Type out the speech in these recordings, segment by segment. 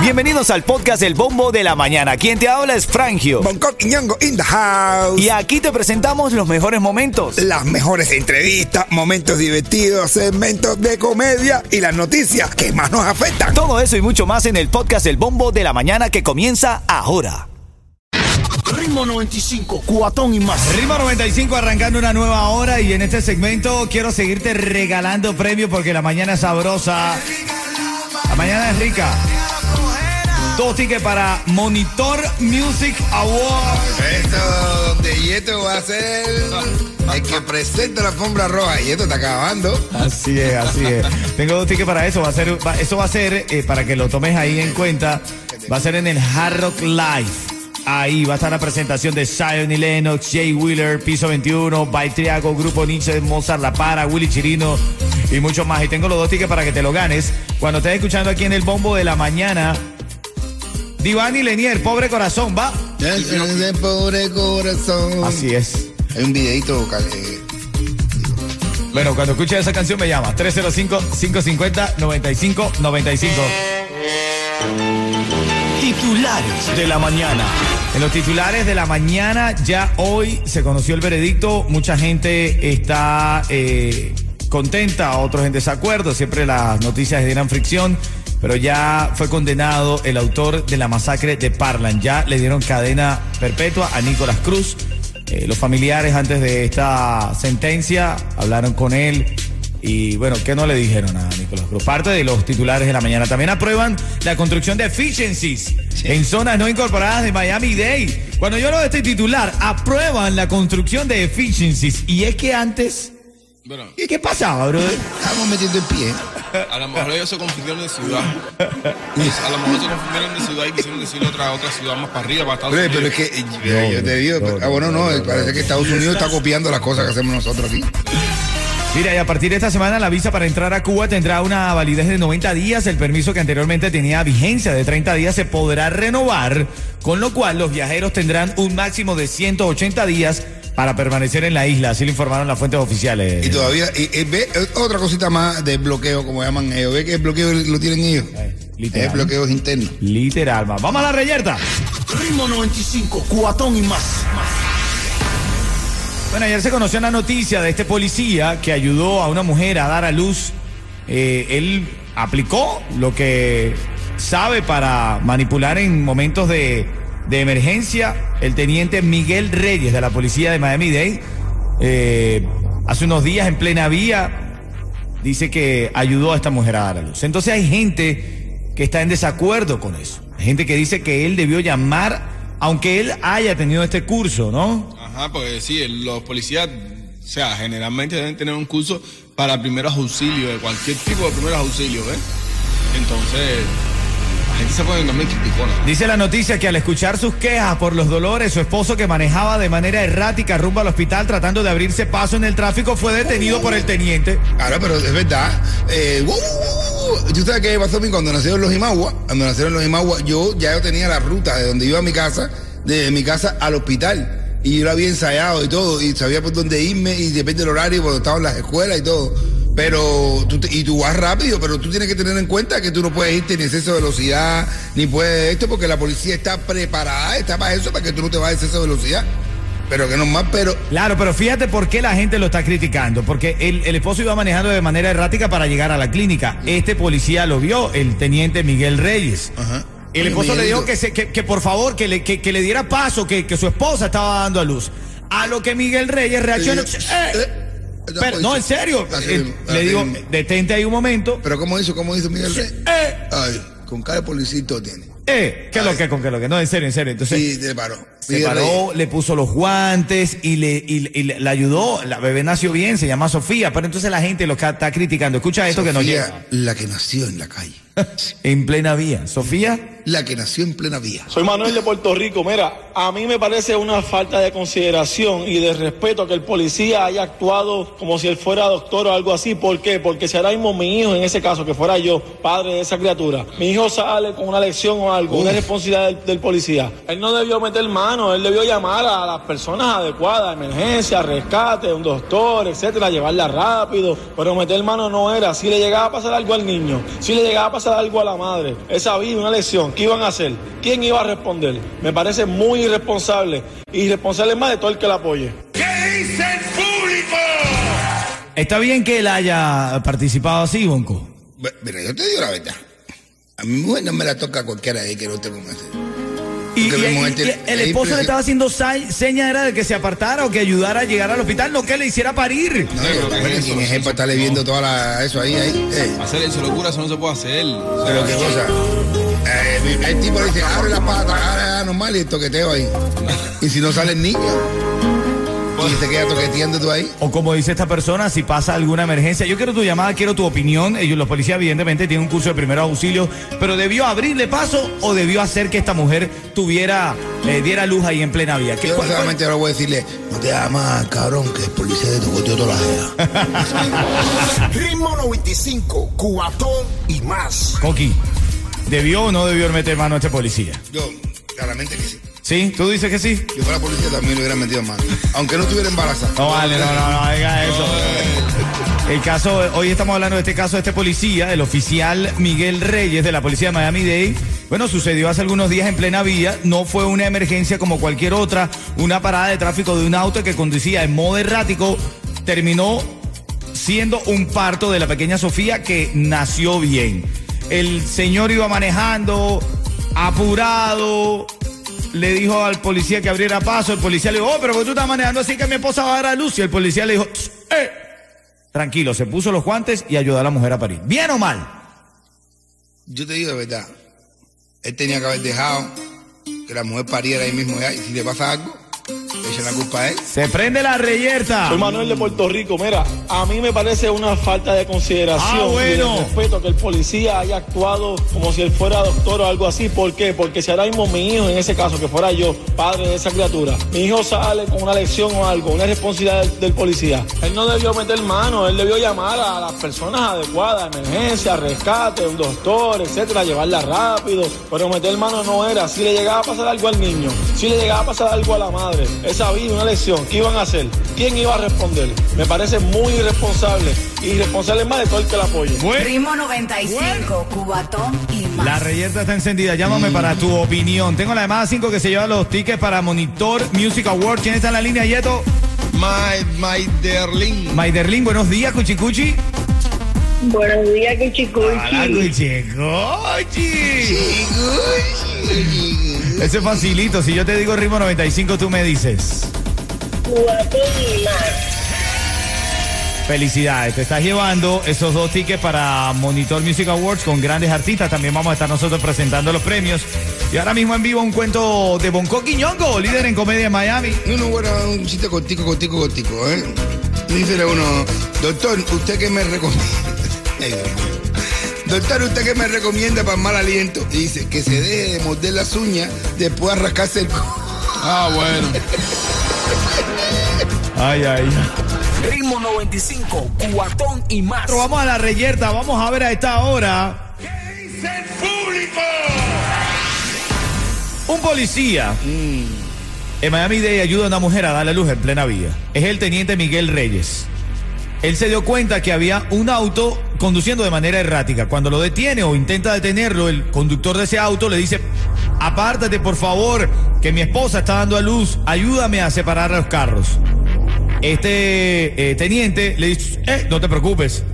Bienvenidos al podcast El Bombo de la Mañana. Quien te habla es Frangio. Bangkok y Ñongo in the house. Y aquí te presentamos los mejores momentos. Las mejores entrevistas, momentos divertidos, segmentos de comedia y las noticias que más nos afectan. Todo eso y mucho más en el podcast El Bombo de la Mañana que comienza ahora. Ritmo 95, cuatón y más. Ritmo 95 arrancando una nueva hora y en este segmento quiero seguirte regalando premios porque la mañana es sabrosa. Mañana es rica. Dos tickets para Monitor Music Award. Esto, donde Yeto va a ser el que presenta la alfombra roja. Y esto está acabando. Así es, así es. Tengo dos tickets para eso. Va a ser, va- eso va a ser, eh, para que lo tomes ahí en cuenta, va a ser en el Hard Rock Live. Ahí va a estar la presentación de Zion y Lennox, Jay Wheeler, Piso 21, Baitriago, Grupo Nietzsche, Mozart La Para, Willy Chirino y muchos más. Y tengo los dos tickets para que te lo ganes. Cuando estés escuchando aquí en el bombo de la mañana, Divani Lenier, pobre corazón, va. Ese pobre corazón. Así es. Hay un videito. eh, Bueno, cuando escuches esa canción me llama. 305-550-9595. Titulares de la mañana. En los titulares de la mañana, ya hoy se conoció el veredicto. Mucha gente está eh, contenta, otros en desacuerdo. Siempre las noticias generan fricción. Pero ya fue condenado el autor de la masacre de Parlan. Ya le dieron cadena perpetua a Nicolás Cruz. Eh, los familiares antes de esta sentencia hablaron con él. Y bueno, ¿qué no le dijeron a Nicolás Cruz? Parte de los titulares de la mañana. También aprueban la construcción de efficiencies en zonas no incorporadas de Miami-Dade. Cuando yo lo de este titular, aprueban la construcción de efficiencies. Y es que antes... Bueno, ¿Y qué pasaba, brother? Estamos metiendo el pie. a lo mejor ellos se confundieron de ciudad. A lo mejor se confundieron de ciudad y quisieron decir otra, otra ciudad más para arriba, para Estados Unidos. pero es que eh, yo te digo, no, ah, bueno, no, no, no, parece no. que Estados Unidos está copiando las cosas que hacemos nosotros aquí. Mira, y a partir de esta semana la visa para entrar a Cuba tendrá una validez de 90 días. El permiso que anteriormente tenía vigencia de 30 días se podrá renovar, con lo cual los viajeros tendrán un máximo de 180 días para permanecer en la isla. Así lo informaron las fuentes oficiales. Y todavía, y, y ve eh, otra cosita más de bloqueo, como llaman ellos. Ve que el bloqueo lo tienen ellos. literal. Es bloqueos internos. Literal. Vamos a la reyerta. Ritmo 95, cuatón y más. Bueno, ayer se conoció una noticia de este policía que ayudó a una mujer a dar a luz. Eh, él aplicó lo que sabe para manipular en momentos de, de emergencia. El teniente Miguel Reyes de la policía de Miami-Dade, eh, hace unos días en plena vía, dice que ayudó a esta mujer a dar a luz. Entonces hay gente que está en desacuerdo con eso. Hay gente que dice que él debió llamar, aunque él haya tenido este curso, ¿no? Ajá, porque sí, los policías, o sea, generalmente deben tener un curso para primeros auxilios, de cualquier tipo de primeros auxilios, ¿ves? Entonces, gente se pone también criticona. Dice la noticia que al escuchar sus quejas por los dolores, su esposo que manejaba de manera errática rumbo al hospital tratando de abrirse paso en el tráfico fue detenido por el teniente. Claro, pero es verdad. Eh, ¡wow, wow, wow! ¿Tú sabes qué pasó a mí cuando nacieron los Imagua? Cuando nacieron los Imagua, yo ya yo tenía la ruta de donde iba a mi casa, de mi casa al hospital. Y yo lo había ensayado y todo, y sabía por dónde irme, y depende del horario, cuando estaba en las escuelas y todo. Pero tú, te- y tú vas rápido, pero tú tienes que tener en cuenta que tú no puedes irte ni exceso de velocidad, ni puedes esto, porque la policía está preparada, está para eso, para que tú no te vayas a exceso de velocidad. Pero que no más, pero Claro, pero fíjate por qué la gente lo está criticando. Porque el, el esposo iba manejando de manera errática para llegar a la clínica. Este policía lo vio, el teniente Miguel Reyes. Ajá. El esposo le dijo que, se- que, que por favor, que le, que, que le diera paso, que, que su esposa estaba dando a luz. A lo que Miguel Reyes reaccionó. Eh, Pero, no, en serio. Así Eh, le digo, detente ahí un momento. Pero ¿cómo hizo? ¿Cómo hizo Miguel Rey? Eh, Ay, con cara de policito tiene. eh, ¿qué es lo que, con qué es lo que? No, en serio, en serio. Entonces, Sí, te paró. se paró, le puso los guantes y le, y, y le, le ayudó. La bebé nació bien, se llama Sofía, pero entonces la gente lo está criticando. Escucha esto que Sofía, llega. la que nació en la calle. En plena vía. Sofía, La que nació en plena vía. Soy Manuel de Puerto Rico. Mira, a mí me parece una falta de consideración y de respeto que el policía haya actuado como si él fuera doctor o algo así. ¿Por qué? Porque si ahora mismo mi hijo, en ese caso, que fuera yo, padre de esa criatura, mi hijo sale con una lección o algo, una responsabilidad del, del policía. Él no debió meter mano, él debió llamar a las personas adecuadas, emergencia, rescate, un doctor, etcétera, llevarla rápido. Pero meter mano no era. Si le llegaba a pasar algo al niño, si le llegaba a pasar algo a la madre, esa vida, una lesión, ¿qué iban a hacer? ¿Quién iba a responder? Me parece muy irresponsable. Irresponsable más de todo el que la apoye. Está bien que él haya participado así, Bonco. Mira, yo te digo la verdad. A mi mujer no me la toca cualquiera de que no te ponga así. Y, y- y- y el es esposo le estaba haciendo sa- seña era de que se apartara o que ayudara a llegar al hospital, no que le hiciera parir. No, Sí, yo, pero bueno, eso, ¿quién es para estarle viendo toda la, eso ahí, ahí? Eh, Hacer eso, locura, eso no se puede hacer. O sea, pero qué cosa. Eh, el tipo le dice, abre la pata, abre normal y el toqueteo ahí. Y si no sale el niño, y se queda toqueteando tú ahí. O como dice esta persona, si pasa alguna emergencia. Yo quiero tu llamada, quiero tu opinión. Ellos, los policías, evidentemente, tienen un curso de primeros auxilios, pero ¿debió abrirle paso o debió hacer que esta mujer tuviera, eh, diera luz ahí en plena vía? ¿Qué- Yo cuál- solamente ahora voy a decirle, no te más, cabrón, que el policía te toqueteó toda la jea. Ritmo 95, Cubatón y más. Coqui, ¿debió o no debió meter mano a este policía? Yo, claramente que sí. ¿Sí? ¿Tú dices que sí? Yo fuera policía también lo hubiera metido mano. Aunque no estuviera embarazada. No vale, no, no, no, diga eso. El caso, hoy estamos hablando de este caso de este policía, el oficial Miguel Reyes de la policía de Miami-Dade. Bueno, sucedió hace algunos días en plena vía, no fue una emergencia como cualquier otra, una parada de tráfico de un auto que conducía en modo errático, terminó siendo un parto de la pequeña Sofía que nació bien. El señor iba manejando, apurado, le dijo al policía que abriera paso, el policía le dijo, oh, pero ¿por qué tú estás manejando así que mi esposa va a dar a luz? Y el policía le dijo, eh, tranquilo, se puso los guantes y ayudó a la mujer a parir. ¿Bien o mal? Yo te digo de verdad. Él tenía que haber dejado que la mujer pariera ahí mismo. Y si le pasa algo, le echan la culpa a él. Se prende la reyerta. Soy Manuel de Puerto Rico. Mira, a mí me parece una falta de consideración Ah, bueno. y de respeto que el policía haya actuado como si él fuera doctor o algo así. ¿Por qué? Porque si ahora mismo mi hijo, en ese caso, que fuera yo, padre de esa criatura, mi hijo sale con una lección o algo, una responsabilidad del, del policía. Él no debió meter mano, él debió llamar a las personas adecuadas, emergencia, rescate, un doctor, etcétera, llevarla rápido. Pero meter mano no era. Si le llegaba a pasar algo al niño, si le llegaba a pasar algo a la madre, esa vida, una lección, ¿qué iban a hacer? ¿Quién iba a responder? Me parece muy irresponsable. Y irresponsable más de todo el que la apoye. Bueno, Ritmo 95, Cubatón y más. la reyerta está encendida. Llámame para tu opinión. Tengo la llamada 5 que se lleva los tickets para Monitor Music Award. ¿Quién está en la línea, Yeto? My, my darling. Maiderlin, buenos días, Cuchicuchi. Buenos días, Hola, Cuchicuchi. Cuchicuchi. Ese es facilito. Si yo te digo ritmo 95, tú me dices. Felicidades, te estás llevando esos dos tickets para Monitor Music Awards con grandes artistas. También vamos a estar nosotros presentando los premios. Y ahora mismo en vivo un cuento de Bonco Quiñongo, líder en comedia en Miami. No, no, bueno, un chiste cortico, cortico, cortico, ¿eh? Dice uno, doctor, ¿usted qué me recomienda? Doctor, ¿usted qué me recomienda para el mal aliento? Y dice, que se deje de morder las uñas después de rascarse el... Ah, bueno. Ay, ay. Ritmo 95, Cubatón y más. Pero vamos a la reyerta, vamos a ver a esta hora. Un policía en Miami Dade ayuda a una mujer a darle luz en plena vía. Es el teniente Miguel Reyes. Él se dio cuenta que había un auto conduciendo de manera errática. Cuando lo detiene o intenta detenerlo, el conductor de ese auto le dice, apártate por favor, que mi esposa está dando a luz, ayúdame a separar los carros. Este eh, teniente le dice, eh, no te preocupes.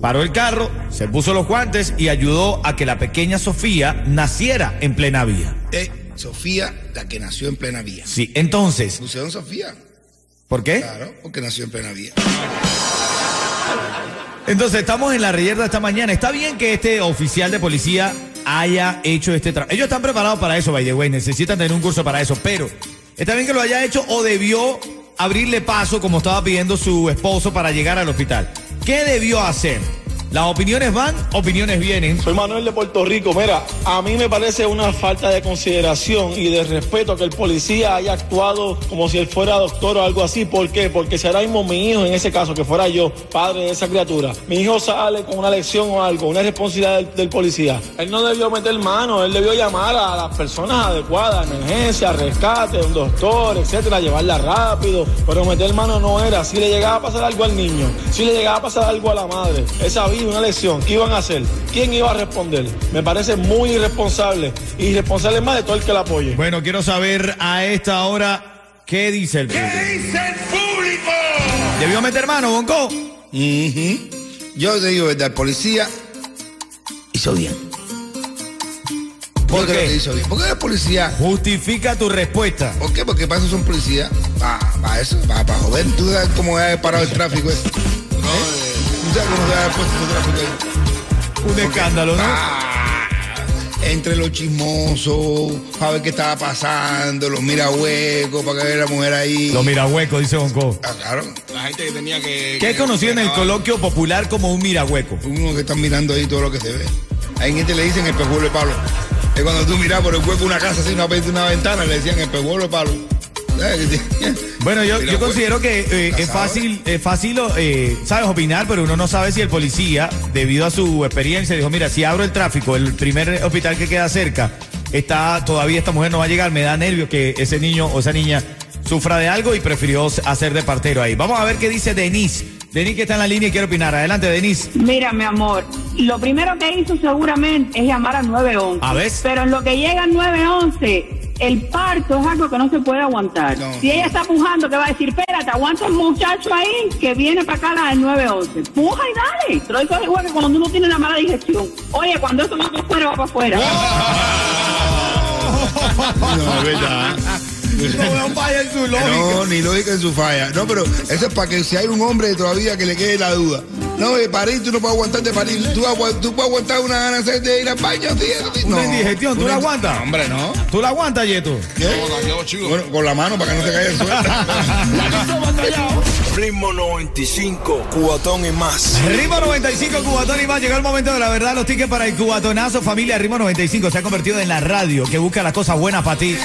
Paró el carro, se puso los guantes y ayudó a que la pequeña Sofía naciera en plena vía. Eh, Sofía, la que nació en plena vía. Sí, entonces, Pusieron Sofía, ¿por qué? claro, porque nació en plena vía. Entonces, estamos en la reyerta esta mañana. Está bien que este oficial de policía haya hecho este trabajo. Ellos están preparados para eso, by. Necesitan tener un curso para eso. Pero, está bien que lo haya hecho o debió abrirle paso, como estaba pidiendo su esposo, para llegar al hospital. ¿Qué debió hacer? Las opiniones van, opiniones vienen. Soy Manuel de Puerto Rico. Mira, a mí me parece una falta de consideración y de respeto que el policía haya actuado como si él fuera doctor o algo así. ¿Por qué? Porque si ahora mismo mi hijo, en ese caso, que fuera yo, padre de esa criatura, mi hijo sale con una lección o algo, una responsabilidad del, policía. Él no debió meter mano, él debió llamar a las personas adecuadas, emergencia, rescate, un doctor, etcétera, llevarla rápido. Pero meter mano no era. Si le llegaba a pasar algo al niño, si le llegaba a pasar algo a la madre, esa vida, una lección, ¿qué iban a hacer? ¿Quién iba a responder? Me parece muy irresponsable. Y irresponsable más de todo el que la apoye. Bueno, quiero saber a esta hora qué dice el público. dice el público? ¿Debió meter mano, Bonco? Ujú. Yo te digo, verdad, el policía hizo bien. ¿Por Yo creo qué? que hizo bien. ¿Por qué el policía? Justifica tu respuesta. ¿Por qué? Porque para eso son policías. Para eso, para joder. Tú sabes cómo ha parado el tráfico. ¿Eh? ¿Tú sabes cómo se ha puesto ese tráfico ahí? Un escándalo, ¿no? Ah, entre los chismosos, para ver qué estaba pasando, los mira huecos, para que vea la mujer ahí. Lo mira hueco, dice Bonco. Ah, claro. La gente que tenía que. ¿Qué es conocido en el coloquio popular como un mirahueco? Uno que están mirando ahí todo lo que se ve. Hay gente le dicen el pejuelo de palo. Es cuando tú miras por el hueco de una casa, así una, una ventana, le decían el pejuelo de palo. Bueno, yo, considero que eh, es fácil, es fácil, eh, sabes, opinar, pero uno no sabe si el policía, debido a su experiencia, dijo, mira, si abro el tráfico, el primer hospital que queda cerca, está, todavía esta mujer no va a llegar, me da nervios que ese niño o esa niña sufra de algo y prefirió hacer de partero ahí. Vamos a ver qué dice Denise. Denise que está en la línea y quiere opinar. Adelante, Denise. Mira, mi amor, lo primero que hizo seguramente es llamar al 911. A ver. Pero en lo que llega al 911, el parto es algo que no se puede aguantar. No. Si ella está pujando, ¿qué va a decir? Espérate, aguanta el muchacho ahí que viene para acá al 911. Puja y dale. Pero eso es igual que cuando uno tiene una mala digestión. Oye, cuando eso va para afuera, va para afuera. No, es verdad. No veo falla en su lógica. No, ni lógica en su falla. No, pero eso es para que si hay un hombre todavía que le quede la duda. No, de parir, tú no puedes aguantar de parir. Tú, agu- tú puedes aguantar una gana de ir al baño, tío. Una indigestión, ¿tú Una la aguantas? No, hombre, no. ¿Tú la aguantas, Yeto? ¿Qué? Bueno, con la mano para que no te caiga el suelo. Ritmo 95, cuatón y más. Ritmo 95, Cubatón y más. Llegó el momento de la verdad. Los tickets para el Cubatonazo. Familia Ritmo 95 se ha convertido en la radio que busca las cosas buenas para ti.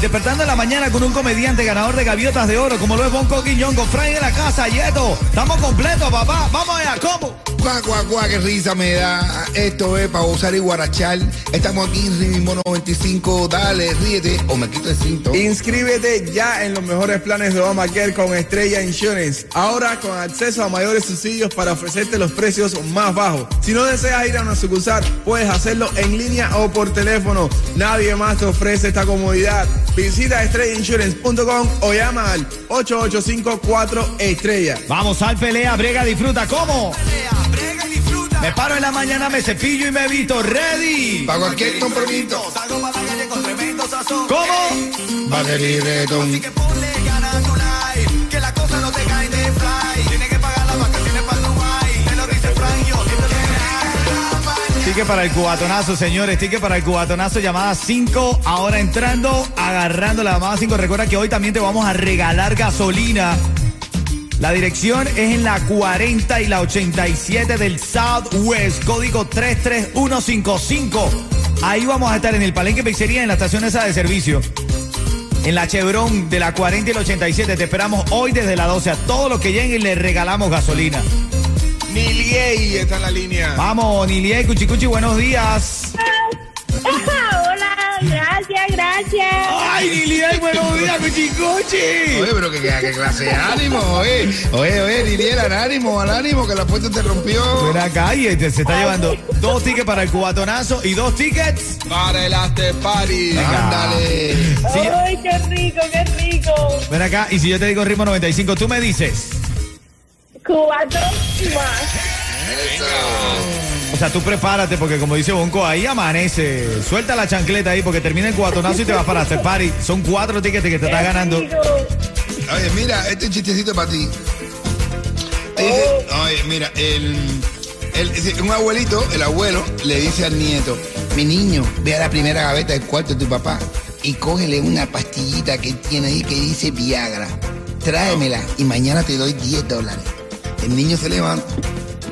Despertando en la mañana con un comediante ganador de gaviotas de oro, como lo es Bonco con Fray en la casa, Yeto. Estamos completos, papá. Vamos allá, ¿cómo? Cuá, cuá, cuá, qué risa me da. Esto es para gozar y guarachar. Estamos aquí en Ritmo 95. Dale, ríete o me quito el cinto. Inscríbete ya en los mejores planes de Obamacare con Estrella Insurance. Ahora con acceso a mayores subsidios para ofrecerte los precios más bajos. Si no deseas ir a una sucursal, puedes hacerlo en línea o por teléfono. Nadie más te ofrece esta comodidad. Visita estrellainsurance.com o llama al 8854 estrella. Vamos al pelea, brega, disfruta. ¿Cómo? Me paro en la mañana, me cepillo y me visto. ¿Ready? Para cualquier compromiso. ¿Cómo? Batería y reggaetón. Ticket para el cubatonazo, señores. Ticket para el cubatonazo, llamada 5. Ahora entrando, agarrando la llamada 5. Recuerda que hoy también te vamos a regalar gasolina. La dirección es en la 40 y la 87 del Southwest, código 33155. Ahí vamos a estar en el Palenque Pizzería, en la estación esa de servicio. En la Chevron de la 40 y la 87. Te esperamos hoy desde la 12. A todos los que lleguen les regalamos gasolina. Niliei está en la línea. Vamos, Nilie, Cuchicuchi, buenos días. Gracias, gracias. Ay, Nilie, buenos días, Cuchicuchi. Oye, pero que, que, que clase de ánimo, oye. Oye, oye, Liliela, al ánimo, al ánimo, que la puerta te rompió. Ven acá y este se está llevando dos tickets para el cubatonazo y dos tickets. Para el after party. Ándale. Sí. Ay, qué rico, qué rico. Ven acá y si yo te digo ritmo 95, tú me dices. Cuatro más. O sea, tú prepárate porque como dice Bonco, ahí amanece. Suelta la chancleta ahí porque termina el cubatonazo y te vas para after party. Son cuatro tickets que te estás ganando. Oye, mira, este chistecito para ti. Dice, oye, mira, el, un abuelito, el abuelo, le dice al nieto, mi niño, ve a la primera gaveta del cuarto de tu papá y cógele una pastillita que tiene ahí que dice Viagra. Tráemela y mañana te doy 10 dólares. El niño se levanta,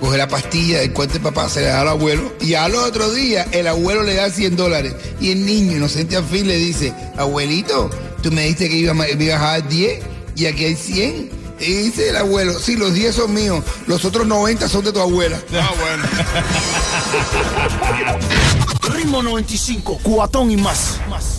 coge la pastilla del cuento de papá, se la da al abuelo y al otro día el abuelo le da 100 dólares y el niño inocente al fin le dice, abuelito, tú me dijiste que iba, me ibas a dar 10 y aquí hay 100. Y dice el abuelo, sí, los 10 son míos, los otros 90 son de tu abuela. Ah, bueno. Ritmo 95, cuatón y más. más.